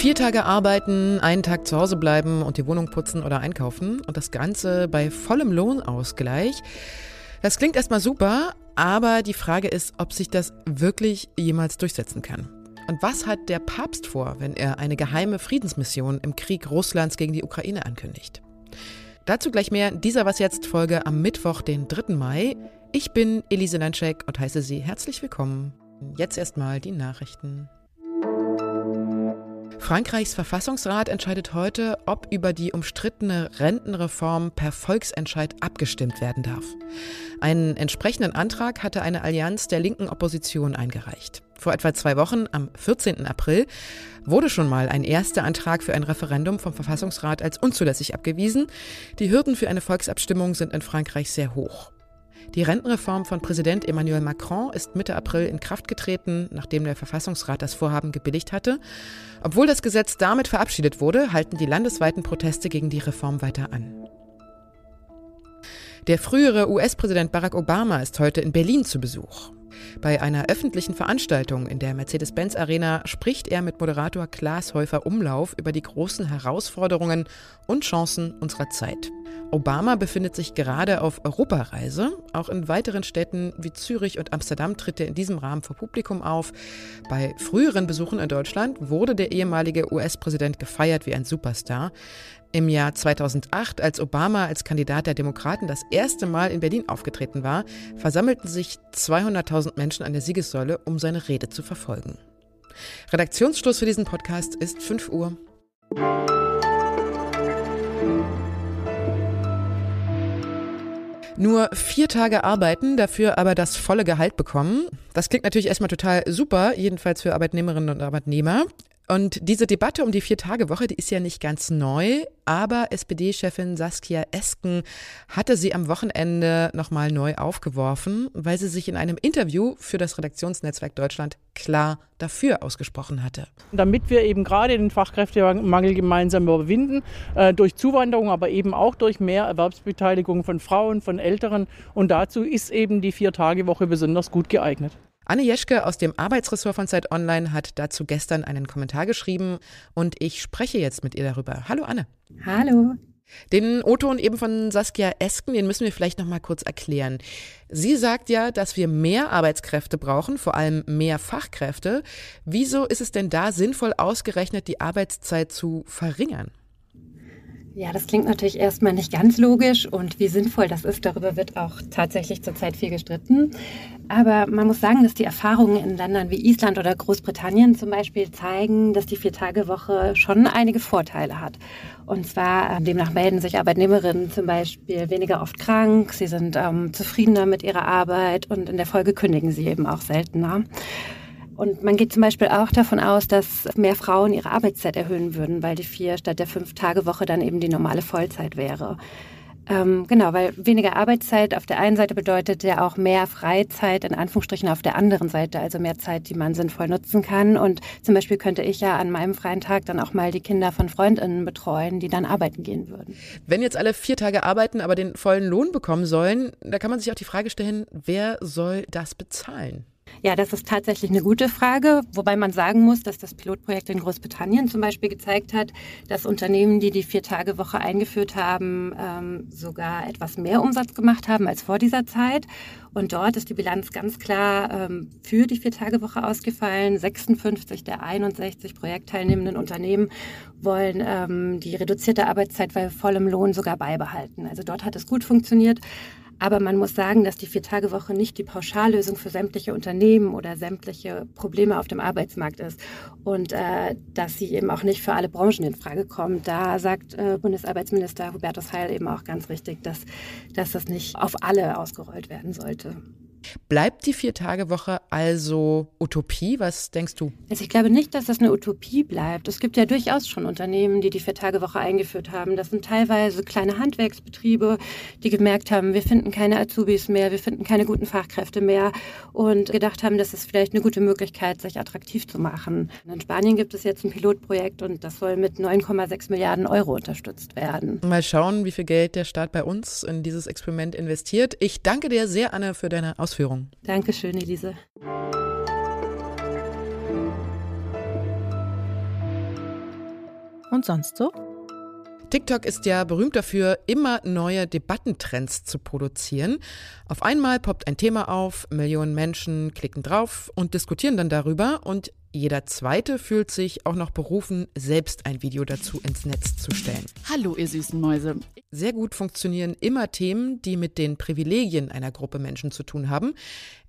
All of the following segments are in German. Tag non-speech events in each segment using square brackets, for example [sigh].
Vier Tage arbeiten, einen Tag zu Hause bleiben und die Wohnung putzen oder einkaufen und das Ganze bei vollem Lohnausgleich. Das klingt erstmal super, aber die Frage ist, ob sich das wirklich jemals durchsetzen kann. Und was hat der Papst vor, wenn er eine geheime Friedensmission im Krieg Russlands gegen die Ukraine ankündigt? Dazu gleich mehr in dieser Was jetzt Folge am Mittwoch, den 3. Mai. Ich bin Elise Landschek und heiße Sie herzlich willkommen. Jetzt erstmal die Nachrichten. Frankreichs Verfassungsrat entscheidet heute, ob über die umstrittene Rentenreform per Volksentscheid abgestimmt werden darf. Einen entsprechenden Antrag hatte eine Allianz der linken Opposition eingereicht. Vor etwa zwei Wochen, am 14. April, wurde schon mal ein erster Antrag für ein Referendum vom Verfassungsrat als unzulässig abgewiesen. Die Hürden für eine Volksabstimmung sind in Frankreich sehr hoch. Die Rentenreform von Präsident Emmanuel Macron ist Mitte April in Kraft getreten, nachdem der Verfassungsrat das Vorhaben gebilligt hatte. Obwohl das Gesetz damit verabschiedet wurde, halten die landesweiten Proteste gegen die Reform weiter an. Der frühere US-Präsident Barack Obama ist heute in Berlin zu Besuch. Bei einer öffentlichen Veranstaltung in der Mercedes-Benz Arena spricht er mit Moderator Klaas Häufer Umlauf über die großen Herausforderungen und Chancen unserer Zeit. Obama befindet sich gerade auf Europareise. Auch in weiteren Städten wie Zürich und Amsterdam tritt er in diesem Rahmen vor Publikum auf. Bei früheren Besuchen in Deutschland wurde der ehemalige US-Präsident gefeiert wie ein Superstar. Im Jahr 2008, als Obama als Kandidat der Demokraten das erste Mal in Berlin aufgetreten war, versammelten sich 200.000 Menschen an der Siegessäule, um seine Rede zu verfolgen. Redaktionsschluss für diesen Podcast ist 5 Uhr. Nur vier Tage arbeiten, dafür aber das volle Gehalt bekommen. Das klingt natürlich erstmal total super, jedenfalls für Arbeitnehmerinnen und Arbeitnehmer. Und diese Debatte um die Vier-Tage-Woche, die ist ja nicht ganz neu, aber SPD-Chefin Saskia Esken hatte sie am Wochenende nochmal neu aufgeworfen, weil sie sich in einem Interview für das Redaktionsnetzwerk Deutschland klar dafür ausgesprochen hatte. Damit wir eben gerade den Fachkräftemangel gemeinsam überwinden, äh, durch Zuwanderung, aber eben auch durch mehr Erwerbsbeteiligung von Frauen, von Älteren. Und dazu ist eben die Vier-Tage-Woche besonders gut geeignet. Anne Jeschke aus dem Arbeitsressort von Zeit Online hat dazu gestern einen Kommentar geschrieben und ich spreche jetzt mit ihr darüber. Hallo Anne. Hallo. Den O-Ton eben von Saskia Esken, den müssen wir vielleicht noch mal kurz erklären. Sie sagt ja, dass wir mehr Arbeitskräfte brauchen, vor allem mehr Fachkräfte. Wieso ist es denn da sinnvoll ausgerechnet, die Arbeitszeit zu verringern? Ja, das klingt natürlich erstmal nicht ganz logisch und wie sinnvoll das ist, darüber wird auch tatsächlich zurzeit viel gestritten. Aber man muss sagen, dass die Erfahrungen in Ländern wie Island oder Großbritannien zum Beispiel zeigen, dass die Vier-Tage-Woche schon einige Vorteile hat. Und zwar, ähm, demnach melden sich Arbeitnehmerinnen zum Beispiel weniger oft krank, sie sind ähm, zufriedener mit ihrer Arbeit und in der Folge kündigen sie eben auch seltener. Und man geht zum Beispiel auch davon aus, dass mehr Frauen ihre Arbeitszeit erhöhen würden, weil die vier statt der fünf Tage Woche dann eben die normale Vollzeit wäre. Ähm, genau, weil weniger Arbeitszeit auf der einen Seite bedeutet ja auch mehr Freizeit in Anführungsstrichen auf der anderen Seite, also mehr Zeit, die man sinnvoll nutzen kann. Und zum Beispiel könnte ich ja an meinem freien Tag dann auch mal die Kinder von Freundinnen betreuen, die dann arbeiten gehen würden. Wenn jetzt alle vier Tage arbeiten, aber den vollen Lohn bekommen sollen, da kann man sich auch die Frage stellen, wer soll das bezahlen? Ja, das ist tatsächlich eine gute Frage, wobei man sagen muss, dass das Pilotprojekt in Großbritannien zum Beispiel gezeigt hat, dass Unternehmen, die die Vier-Tage-Woche eingeführt haben, ähm, sogar etwas mehr Umsatz gemacht haben als vor dieser Zeit. Und dort ist die Bilanz ganz klar ähm, für die Vier-Tage-Woche ausgefallen. 56 der 61 projektteilnehmenden Unternehmen wollen ähm, die reduzierte Arbeitszeit bei vollem Lohn sogar beibehalten. Also dort hat es gut funktioniert. Aber man muss sagen, dass die Vier-Tage-Woche nicht die Pauschallösung für sämtliche Unternehmen oder sämtliche Probleme auf dem Arbeitsmarkt ist und äh, dass sie eben auch nicht für alle Branchen in Frage kommt. Da sagt äh, Bundesarbeitsminister Hubertus Heil eben auch ganz richtig, dass, dass das nicht auf alle ausgerollt werden sollte. Bleibt die Vier-Tage-Woche also Utopie? Was denkst du? Also ich glaube nicht, dass das eine Utopie bleibt. Es gibt ja durchaus schon Unternehmen, die die Vier-Tage-Woche eingeführt haben. Das sind teilweise kleine Handwerksbetriebe, die gemerkt haben, wir finden keine Azubis mehr, wir finden keine guten Fachkräfte mehr und gedacht haben, das ist vielleicht eine gute Möglichkeit, sich attraktiv zu machen. In Spanien gibt es jetzt ein Pilotprojekt und das soll mit 9,6 Milliarden Euro unterstützt werden. Mal schauen, wie viel Geld der Staat bei uns in dieses Experiment investiert. Ich danke dir sehr, Anne, für deine Ausführungen Ausführungen. Dankeschön, Elise. Und sonst so? TikTok ist ja berühmt dafür, immer neue Debattentrends zu produzieren. Auf einmal poppt ein Thema auf, Millionen Menschen klicken drauf und diskutieren dann darüber und jeder Zweite fühlt sich auch noch berufen, selbst ein Video dazu ins Netz zu stellen. Hallo, ihr süßen Mäuse. Sehr gut funktionieren immer Themen, die mit den Privilegien einer Gruppe Menschen zu tun haben.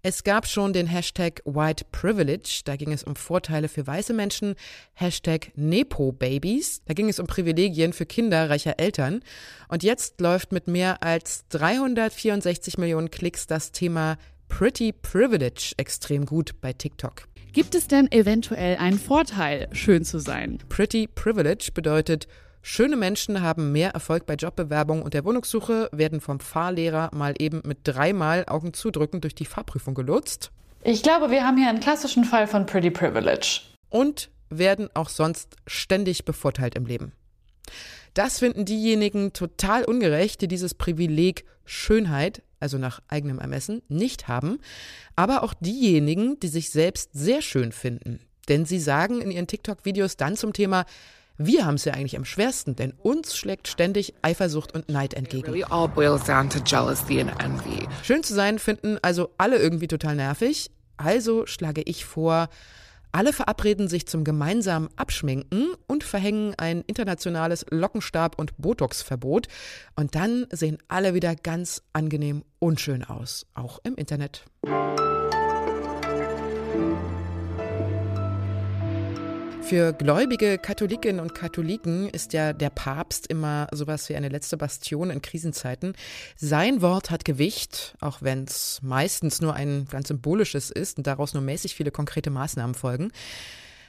Es gab schon den Hashtag White Privilege, da ging es um Vorteile für weiße Menschen. Hashtag Nepo Babies, da ging es um Privilegien für Kinder reicher Eltern. Und jetzt läuft mit mehr als 364 Millionen Klicks das Thema Pretty Privilege extrem gut bei TikTok. Gibt es denn eventuell einen Vorteil, schön zu sein? Pretty Privilege bedeutet, schöne Menschen haben mehr Erfolg bei Jobbewerbung und der Wohnungssuche, werden vom Fahrlehrer mal eben mit dreimal Augen zudrücken durch die Fahrprüfung gelotst. Ich glaube, wir haben hier einen klassischen Fall von Pretty Privilege. Und werden auch sonst ständig bevorteilt im Leben. Das finden diejenigen total ungerecht, die dieses Privileg Schönheit also nach eigenem Ermessen, nicht haben, aber auch diejenigen, die sich selbst sehr schön finden. Denn sie sagen in ihren TikTok-Videos dann zum Thema, wir haben es ja eigentlich am schwersten, denn uns schlägt ständig Eifersucht und Neid entgegen. Schön zu sein finden also alle irgendwie total nervig. Also schlage ich vor, alle verabreden sich zum gemeinsamen Abschminken und verhängen ein internationales Lockenstab- und Botox-Verbot. Und dann sehen alle wieder ganz angenehm unschön aus, auch im Internet. Für gläubige Katholikinnen und Katholiken ist ja der Papst immer sowas wie eine letzte Bastion in Krisenzeiten. Sein Wort hat Gewicht, auch wenn es meistens nur ein ganz symbolisches ist und daraus nur mäßig viele konkrete Maßnahmen folgen.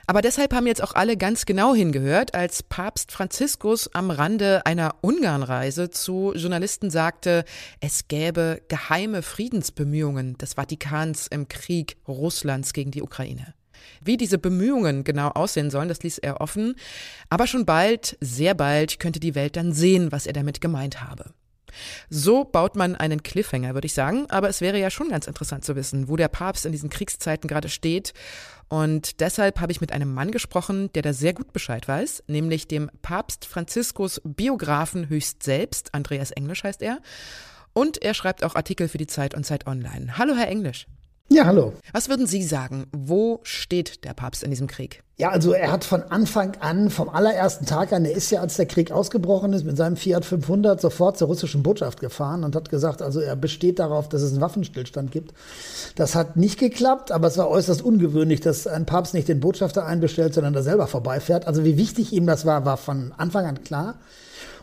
Aber deshalb haben jetzt auch alle ganz genau hingehört, als Papst Franziskus am Rande einer Ungarnreise zu Journalisten sagte, es gäbe geheime Friedensbemühungen des Vatikans im Krieg Russlands gegen die Ukraine. Wie diese Bemühungen genau aussehen sollen, das ließ er offen. Aber schon bald, sehr bald, könnte die Welt dann sehen, was er damit gemeint habe. So baut man einen Cliffhanger, würde ich sagen. Aber es wäre ja schon ganz interessant zu wissen, wo der Papst in diesen Kriegszeiten gerade steht. Und deshalb habe ich mit einem Mann gesprochen, der da sehr gut Bescheid weiß, nämlich dem Papst Franziskus Biografen höchst selbst. Andreas Englisch heißt er. Und er schreibt auch Artikel für die Zeit und Zeit Online. Hallo, Herr Englisch. Ja, hallo. Was würden Sie sagen? Wo steht der Papst in diesem Krieg? Ja, also er hat von Anfang an, vom allerersten Tag an, er ist ja, als der Krieg ausgebrochen ist, mit seinem Fiat 500 sofort zur russischen Botschaft gefahren und hat gesagt, also er besteht darauf, dass es einen Waffenstillstand gibt. Das hat nicht geklappt, aber es war äußerst ungewöhnlich, dass ein Papst nicht den Botschafter einbestellt, sondern da selber vorbeifährt. Also wie wichtig ihm das war, war von Anfang an klar.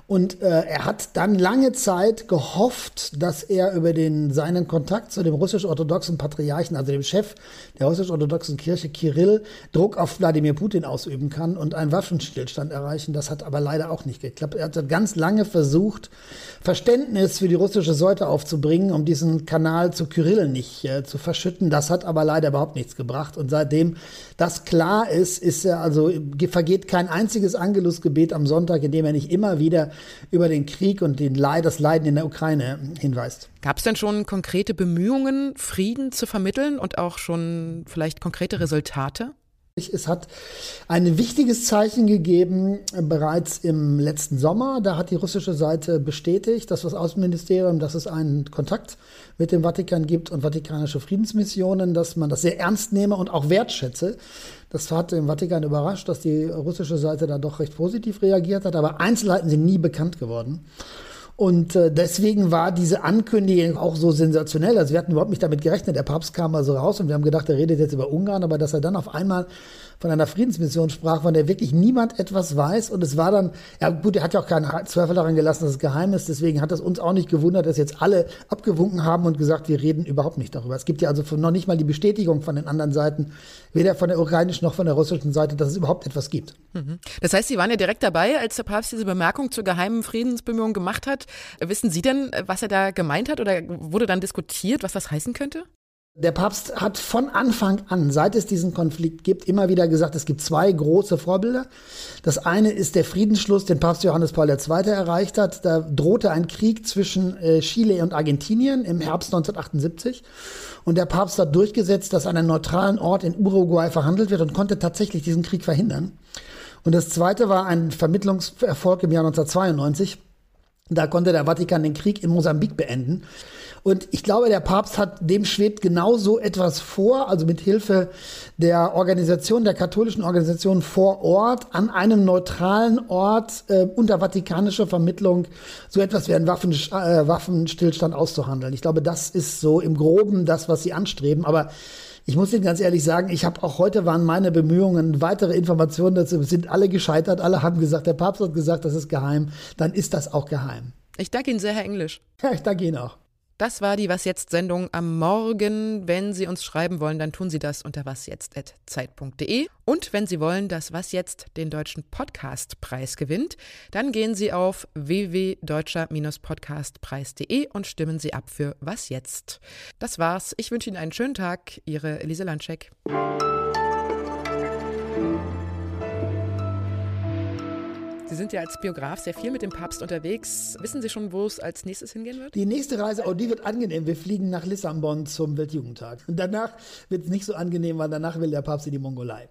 Und äh, er hat dann lange Zeit gehofft, dass er über den, seinen Kontakt zu dem russisch-orthodoxen Patriarchen, also dem Chef der russisch-orthodoxen Kirche, Kirill, Druck auf Wladimir Putin ausüben kann und einen Waffenstillstand erreichen. Das hat aber leider auch nicht geklappt. Er hat ganz lange versucht, Verständnis für die russische Seite aufzubringen, um diesen Kanal zu Kirill nicht äh, zu verschütten. Das hat aber leider überhaupt nichts gebracht. Und seitdem das klar ist, ist er also vergeht kein einziges Angelusgebet am Sonntag, in dem er nicht immer wieder über den Krieg und den Leid, das Leiden in der Ukraine hinweist. Gab es denn schon konkrete Bemühungen, Frieden zu vermitteln und auch schon vielleicht konkrete Resultate? Es hat ein wichtiges Zeichen gegeben äh, bereits im letzten Sommer. Da hat die russische Seite bestätigt, dass das Außenministerium, dass es einen Kontakt mit dem Vatikan gibt und vatikanische Friedensmissionen, dass man das sehr ernst nehme und auch wertschätze. Das hat den Vatikan überrascht, dass die russische Seite da doch recht positiv reagiert hat, aber Einzelheiten sind nie bekannt geworden. Und äh, deswegen war diese Ankündigung auch so sensationell. Also wir hatten überhaupt nicht damit gerechnet. Der Papst kam also raus und wir haben gedacht, er redet jetzt über Ungarn, aber dass er dann auf einmal von einer Friedensmission sprach, von der wirklich niemand etwas weiß. Und es war dann, ja gut, er hat ja auch keinen Zweifel daran gelassen, dass es geheim ist. Deswegen hat es uns auch nicht gewundert, dass jetzt alle abgewunken haben und gesagt, wir reden überhaupt nicht darüber. Es gibt ja also noch nicht mal die Bestätigung von den anderen Seiten, weder von der ukrainischen noch von der russischen Seite, dass es überhaupt etwas gibt. Mhm. Das heißt, Sie waren ja direkt dabei, als der Papst diese Bemerkung zur geheimen Friedensbemühung gemacht hat. Wissen Sie denn, was er da gemeint hat oder wurde dann diskutiert, was das heißen könnte? Der Papst hat von Anfang an, seit es diesen Konflikt gibt, immer wieder gesagt, es gibt zwei große Vorbilder. Das eine ist der Friedensschluss, den Papst Johannes Paul II. erreicht hat. Da drohte ein Krieg zwischen äh, Chile und Argentinien im Herbst 1978. Und der Papst hat durchgesetzt, dass an einem neutralen Ort in Uruguay verhandelt wird und konnte tatsächlich diesen Krieg verhindern. Und das zweite war ein Vermittlungserfolg im Jahr 1992. Da konnte der Vatikan den Krieg in Mosambik beenden. Und ich glaube, der Papst hat dem schwebt genau so etwas vor, also mit Hilfe der Organisation, der katholischen Organisation vor Ort, an einem neutralen Ort äh, unter vatikanischer Vermittlung so etwas wie einen Waffen, äh, Waffenstillstand auszuhandeln. Ich glaube, das ist so im Groben das, was sie anstreben. Aber ich muss Ihnen ganz ehrlich sagen, ich habe auch heute waren meine Bemühungen, weitere Informationen dazu sind alle gescheitert. Alle haben gesagt, der Papst hat gesagt, das ist geheim. Dann ist das auch geheim. Ich danke Ihnen sehr, Herr Englisch. Ja, [laughs] ich danke Ihnen auch. Das war die Was jetzt Sendung am Morgen. Wenn Sie uns schreiben wollen, dann tun Sie das unter wasjetzt@zeit.de und wenn Sie wollen, dass Was jetzt den deutschen Podcastpreis gewinnt, dann gehen Sie auf www.deutscher-podcastpreis.de und stimmen Sie ab für Was jetzt. Das war's. Ich wünsche Ihnen einen schönen Tag. Ihre Elise Landscheck. Sind ja als Biograf sehr viel mit dem Papst unterwegs. Wissen Sie schon, wo es als nächstes hingehen wird? Die nächste Reise, oh, die wird angenehm. Wir fliegen nach Lissabon zum Weltjugendtag. Und danach wird es nicht so angenehm, weil danach will der Papst in die Mongolei.